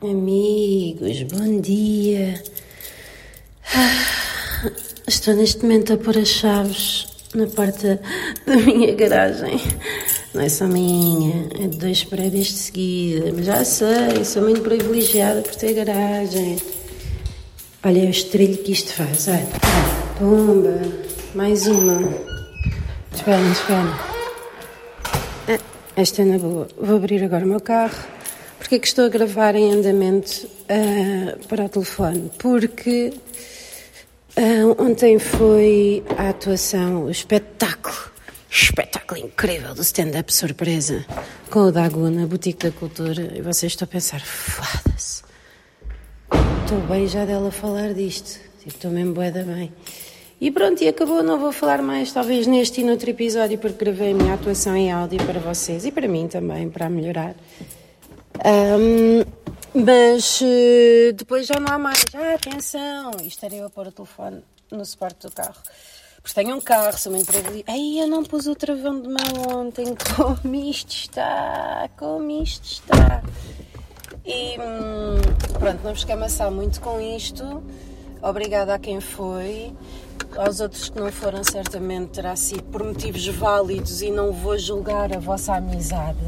Amigos, bom dia. Ah, Estou neste momento a pôr as chaves na porta da minha garagem. Não é só minha, é de dois prédios de seguida. Mas já sei, sou muito privilegiada por ter garagem. Olha o estrilho que isto faz, olha. Pumba, mais uma. Espera, espera. Ah, Esta é na boa. Vou abrir agora o meu carro. Porquê que estou a gravar em andamento ah, para o telefone? Porque ah, ontem foi a atuação, o espetáculo, espetáculo incrível do stand-up surpresa com o Dagu na Boutique da Cultura. E vocês estão a pensar, foda-se. Estou bem já dela falar disto. Tipo, estou mesmo boeda bem. E pronto, e acabou. Não vou falar mais, talvez neste e noutro episódio, porque gravei a minha atuação em áudio para vocês e para mim também, para melhorar. Ahm, mas eh, depois já não há mais. Ah, atenção! E estarei a pôr o telefone no suporte do carro. Porque tenho um carro, sou muito privilegiada. Ai, eu não pus o travão de mão ontem. Como isto está? Como isto está? E hum, pronto, não vos quero amassar muito com isto. Obrigada a quem foi. Aos outros que não foram, certamente terá sido por motivos válidos e não vou julgar a vossa amizade,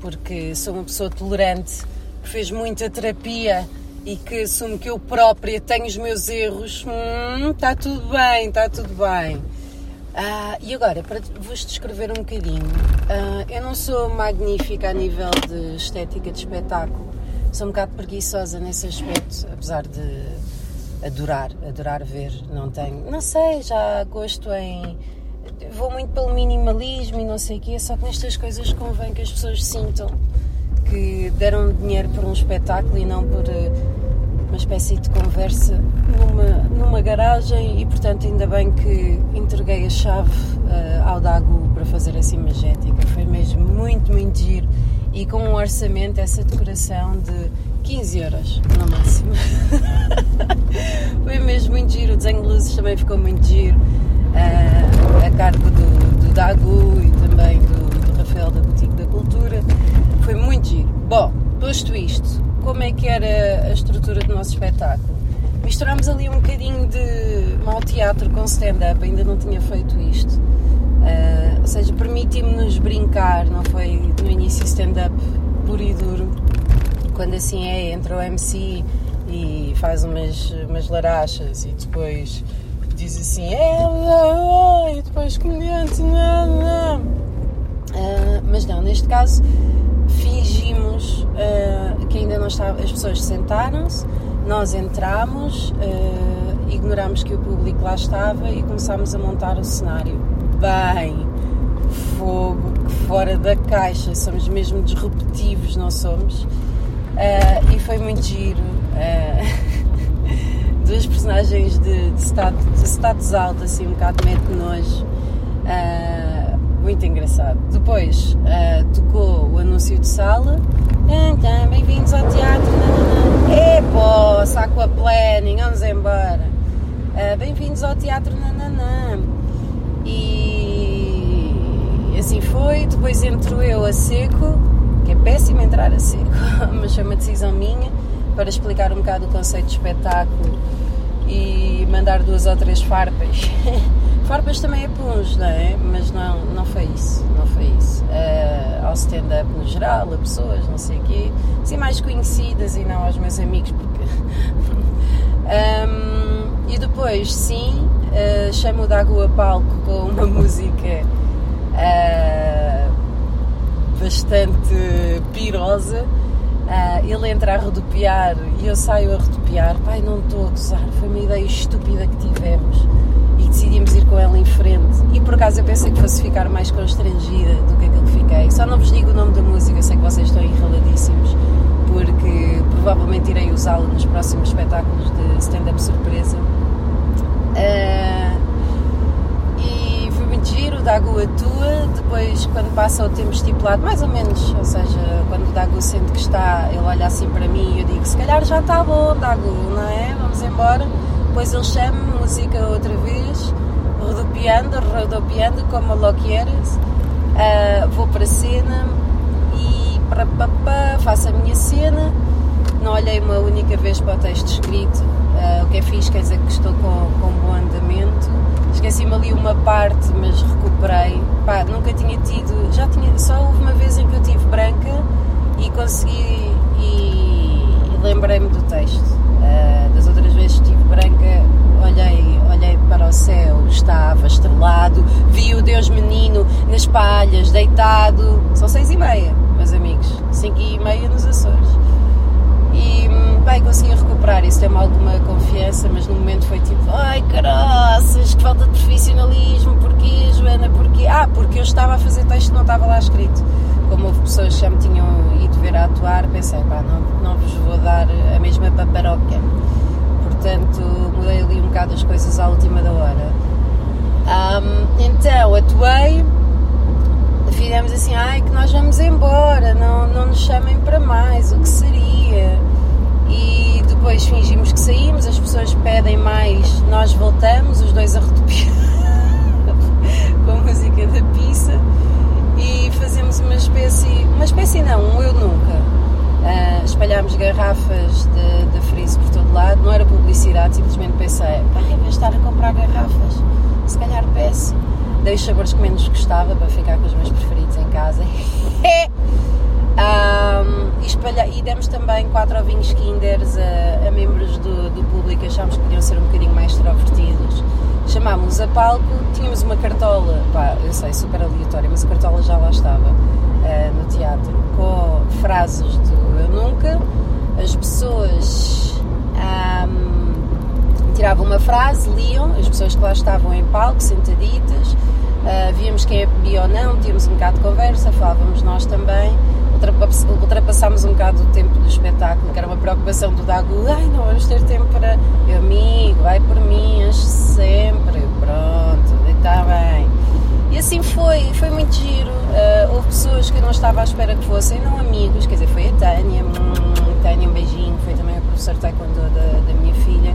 porque sou uma pessoa tolerante que fez muita terapia e que assumo que eu própria tenho os meus erros. Hum, está tudo bem, está tudo bem. Ah, e agora, para vos descrever um bocadinho, ah, eu não sou magnífica a nível de estética de espetáculo, sou um bocado preguiçosa nesse aspecto, apesar de adorar, adorar ver, não tenho, não sei, já gosto em, vou muito pelo minimalismo e não sei o quê, só que nestas coisas convém que as pessoas sintam que deram dinheiro por um espetáculo e não por eh, uma espécie de conversa numa, numa garagem e portanto ainda bem que entreguei a chave eh, ao Dagu para fazer essa imagética. Foi mesmo muito, muito giro e com um orçamento, essa decoração de 15 euros no máximo. Foi mesmo muito giro, o desenho de luzes também ficou muito giro. eh, a cargo do, do e também do, do Rafael da Boutique da Cultura. Foi muito giro. Bom, posto isto, como é que era a estrutura do nosso espetáculo? Misturámos ali um bocadinho de mau teatro com stand-up, ainda não tinha feito isto. Ah, ou seja, permitimos-nos brincar, não foi no início stand-up puro e duro, quando assim é, entra o MC e faz umas, umas larachas e depois diz assim, é, não, e depois comediante, não, não. Ah, mas não, neste caso fingimos ah, que ainda não estava, as pessoas sentaram-se, nós entramos, ah, ignorámos que o público lá estava e começámos a montar o cenário. Bem, fogo, fora da caixa, somos mesmo disruptivos, não somos? Ah, e foi muito giro. ah, duas personagens de, de, status, de status alto, assim, um bocado mete nojo. Ah, muito engraçado. Depois tocou o anúncio de sala. Bem-vindos ao teatro. É saco a planning, vamos embora. Bem-vindos ao teatro. Nananã. E assim foi. Depois entro eu a seco, que é péssimo entrar a seco, mas foi uma decisão minha para explicar um bocado o conceito de espetáculo e mandar duas ou três farpas. farpas também é puns, não é? Mas não, não foi isso, não foi isso. Uh, ao stand-up no geral, a pessoas, não sei o quê, assim mais conhecidas e não aos meus amigos, porque... um, e depois, sim, uh, chamo o Dago a palco com uma música bastante pirosa. Uh, ele entra a rodopiar e eu saio a rodopiar. Pai, não estou a gozar, foi uma ideia estúpida que tivemos e decidimos ir com ela em frente. E por acaso eu pensei que fosse ficar mais constrangida do que aquilo que fiquei. Só não vos digo o nome da música, sei que vocês estão enraladíssimos, porque provavelmente irei usá-la nos próximos espetáculos de stand-up surpresa. Depois quando passa o tempo estipulado, mais ou menos, ou seja, quando o Dagu sente que está, ele olha assim para mim e eu digo, se calhar já está bom, Dagu, não é? Vamos embora. Depois ele chama música outra vez, rodopiando, rodopiando como lo quieres, uh, vou para a cena e para papá, faço a minha cena, não olhei uma única vez para o texto escrito, uh, o que é fixe quer dizer que estou com, com bom andamento, esqueci-me ali uma parte, mas recuperei, Pá, nunca tinha tido, já tinha, só houve uma vez em que eu tive branca e consegui e, e lembrei-me do texto. Uh, das outras vezes que tive branca, olhei, olhei para o céu, estava estrelado, vi o Deus menino nas palhas, deitado. São seis e meia, meus amigos, cinco e meia nos Açores. E bem, consegui alguma confiança, mas no momento foi tipo, ai caraças, que falta de profissionalismo, porquê, Joana, porquê? Ah, porque eu estava a fazer texto não estava lá escrito como houve pessoas que já me tinham ido ver a atuar, pensei, pá, não, não vos vou dar a mesma paparoca. Portanto, mudei ali um bocado as coisas à última da hora. Um, então, atuei, fizemos assim, ai, que nós vamos embora, não, não nos chamem para mais, o que seria? E depois fingimos que saímos, as pessoas pedem mais, nós voltamos, os dois a rodopiar com a música da pizza e fazemos uma espécie, uma espécie não, um eu nunca. Uh, espalhámos garrafas de, de frizz por todo lado, não era publicidade, simplesmente pensei, pá, em vez de estar a comprar garrafas, se peço. Dei os sabores que menos gostava para ficar com os meus preferidos em casa. um, e, espalha, e demos também quatro ovinhos kinders a, a membros do, do público, achámos que podiam ser um bocadinho mais extrovertidos chamámos a palco, tínhamos uma cartola, pá, eu sei, super aleatória, mas a cartola já lá estava uh, no teatro, com frases do Eu Nunca. As pessoas tiravam uma frase, liam, as pessoas que lá estavam em palco, sentaditas, uh, víamos quem é bebia ou não, tínhamos um bocado de conversa, falávamos nós também ultrapassámos um bocado o tempo do espetáculo, que era uma preocupação do Dago, ai não vamos ter tempo para. Eu, amigo, vai por mim, enche sempre, pronto, está bem. E assim foi, foi muito giro. Uh, houve pessoas que eu não estava à espera que fossem, não amigos, quer dizer, foi a Tânia, Tânia, um beijinho, foi também a professora taekwondo da, da minha filha.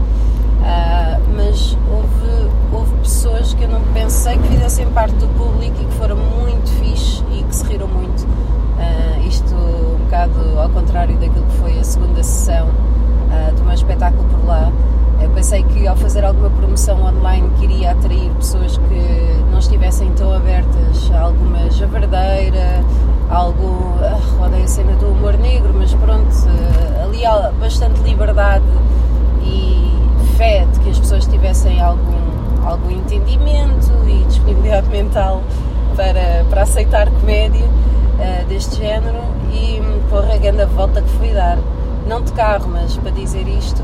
Uh, mas houve, houve pessoas que eu não pensei que fizessem parte do público e que foram muito fixe e que se riram muito Uh, isto um bocado ao contrário daquilo que foi a segunda sessão uh, do meu espetáculo por lá. Eu pensei que ao fazer alguma promoção online queria atrair pessoas que não estivessem tão abertas a alguma javardeira, algo. Uh, odeio a cena do humor negro, mas pronto, ali há bastante liberdade e de que as pessoas tivessem algum, algum entendimento e disponibilidade mental para, para aceitar comédia uh, deste género e porra, a grande volta que fui dar. Não de carro, mas para dizer isto.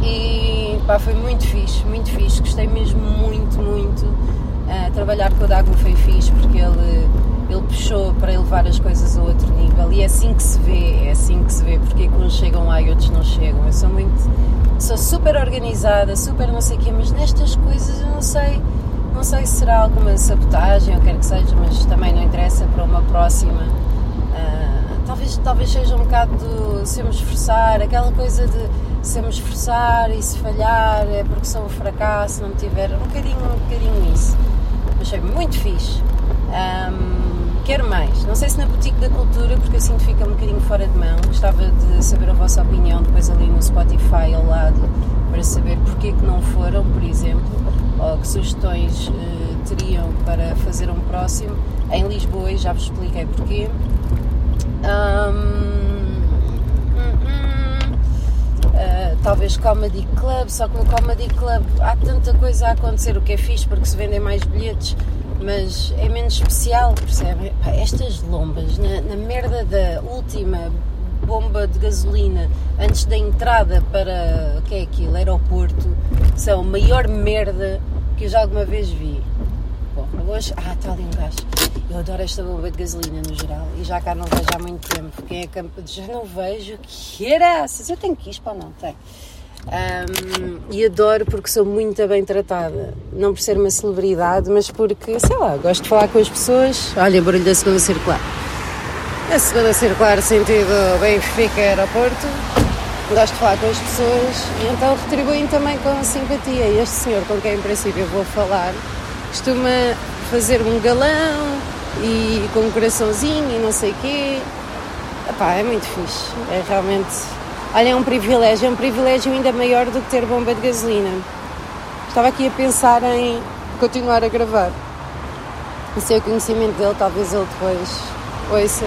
E pá, foi muito fixe, muito fixe. Gostei mesmo muito, muito. Uh, trabalhar com o Dago foi fixe porque ele, ele puxou para elevar as coisas a outro nível e é assim que se vê, é assim que se vê porque é uns chegam lá e outros não chegam. Eu sou muito, sou super organizada, super não sei o quê, mas nestas coisas eu não sei não sei se será alguma sabotagem ou quer que seja, mas também não interessa para uma próxima. Uh, talvez, talvez seja um bocado do se me esforçar, aquela coisa de se me esforçar e se falhar é porque sou um fracasso, não tiver. Um bocadinho, um bocadinho isso. Achei muito fixe. Um, quero mais. Não sei se na Boutique da Cultura, porque eu sinto que fica um bocadinho fora de mão. Gostava de saber a vossa opinião depois ali no Spotify ao lado para saber porque que não foram, por exemplo ou que sugestões uh, teriam para fazer um próximo em Lisboa já vos expliquei porquê. Um, Uh, talvez Comedy Club, só que no Comedy Club há tanta coisa a acontecer, o que é fixe porque se vendem mais bilhetes, mas é menos especial, percebem? estas lombas na, na merda da última bomba de gasolina antes da entrada para o que é aquilo, aeroporto, são a maior merda que eu já alguma vez vi. Porra, hoje. Ah, está ali um gajo. Eu adoro esta bomba de gasolina no geral e já cá não vejo há muito tempo. Quem é campo já não vejo. Que graças! Eu tenho que ir para não? Tenho. Um, e adoro porque sou muito bem tratada. Não por ser uma celebridade, mas porque, sei lá, gosto de falar com as pessoas. Olha, barulho da segunda circular. A segunda circular, sentido Benfica Aeroporto. gosto de falar com as pessoas e então retribuem também com simpatia. E este senhor com quem em princípio eu vou falar costuma fazer um galão e com um coraçãozinho e não sei o quê. Epá, é muito fixe. É realmente. Olha, é um privilégio. É um privilégio ainda maior do que ter bomba de gasolina. Estava aqui a pensar em continuar a gravar. E sem o conhecimento dele, talvez ele depois ouça.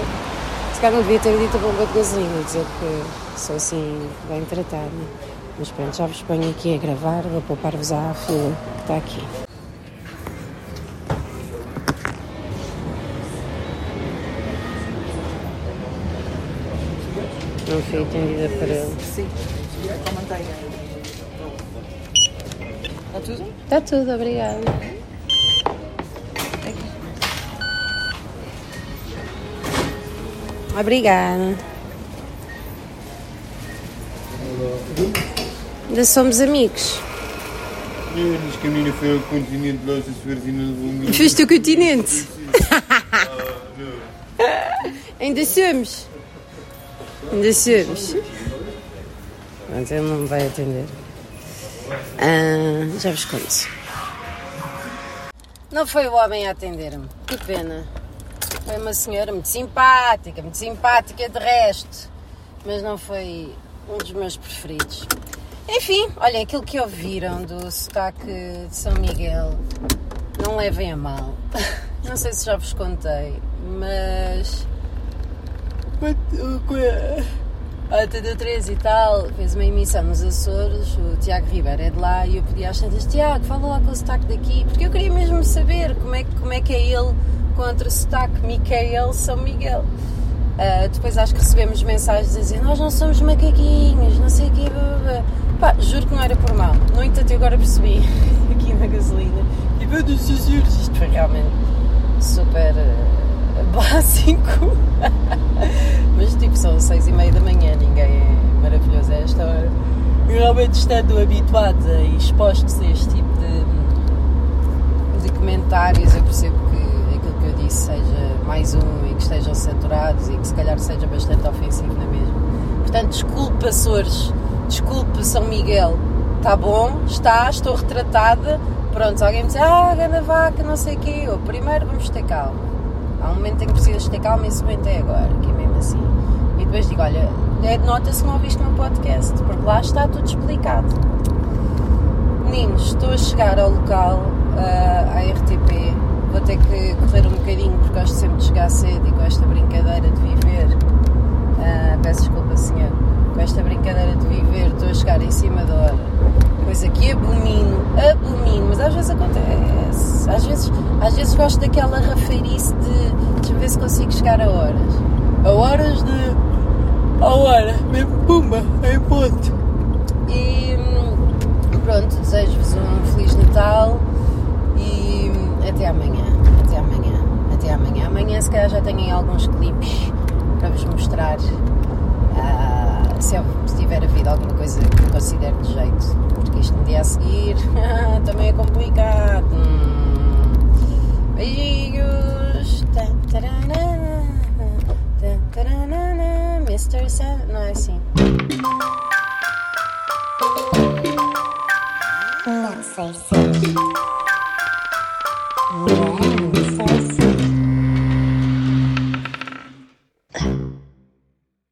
Se calhar não devia ter dito bomba de gasolina, dizer que sou assim bem tratada. Mas pronto, já vos ponho aqui a gravar, vou poupar-vos à fila que está aqui. Não fui atendida para ele. Sim, com manteiga. Está tudo? Está tudo, obrigada. Obrigada. Ainda somos amigos. Diz que a menina foi ao continente lá, se a Vertina levou um milhão. Foste o continente. Ainda somos. Ainda somos. Mas ele não me vai atender. Ah, já vos conto. Não foi o homem a atender-me. Que pena. Foi uma senhora muito simpática, muito simpática de resto. Mas não foi um dos meus preferidos. Enfim, olhem, aquilo que ouviram do sotaque de São Miguel, não levem a mal. Não sei se já vos contei, mas a Tadeu 3 e tal, fez uma emissão nos Açores, o Tiago Ribeiro é de lá e eu pedi às tantas, Tiago, fala lá com o sotaque daqui, porque eu queria mesmo saber como é, como é que é ele contra o sotaque Micael São Miguel. Ah, depois acho que recebemos mensagens a dizer nós não somos macaquinhos, não sei o quê, blá, blá. Pá, juro que não era por mal. No entanto, eu agora percebi, aqui na gasolina, e Jesus, isto foi realmente super ah, básico. Mas tipo, são seis e meia da manhã, ninguém é maravilhoso a esta hora. Realmente estando habituados e expostos a este tipo de, de comentários, eu percebo que aquilo que eu disse seja mais um e que estejam saturados e que se calhar seja bastante ofensivo na mesma. Portanto, desculpe Açores, desculpe São Miguel, está bom, está, estou retratada. Pronto, alguém me diz, ah, ganda vaca, não sei o quê, eu, primeiro vamos ter calma. Há um momento em que precisas ter calma e esse momento é agora, que é mesmo assim. E depois digo, olha, é, nota-se que não ouviste no podcast, porque lá está tudo explicado. Meninos, estou a chegar ao local, ah, à RTP, vou ter que correr um bocadinho porque gosto sempre de chegar cedo e com esta brincadeira de viver. ah, peço desculpa, senhor. Com esta brincadeira de viver, estou a chegar em cima da hora. Coisa que abomino, abomino, mas às vezes acontece. Vezes, às vezes gosto daquela rafeirice de deixa-me ver se consigo chegar a horas. A horas de. A hora, mesmo pumba, em ponto. E pronto, desejo-vos um Feliz Natal e até amanhã. Até amanhã. Até amanhã. Amanhã se calhar já tenho aí alguns clipes para vos mostrar. ah, se, houve- se tiver havido alguma coisa que eu considero de jeito.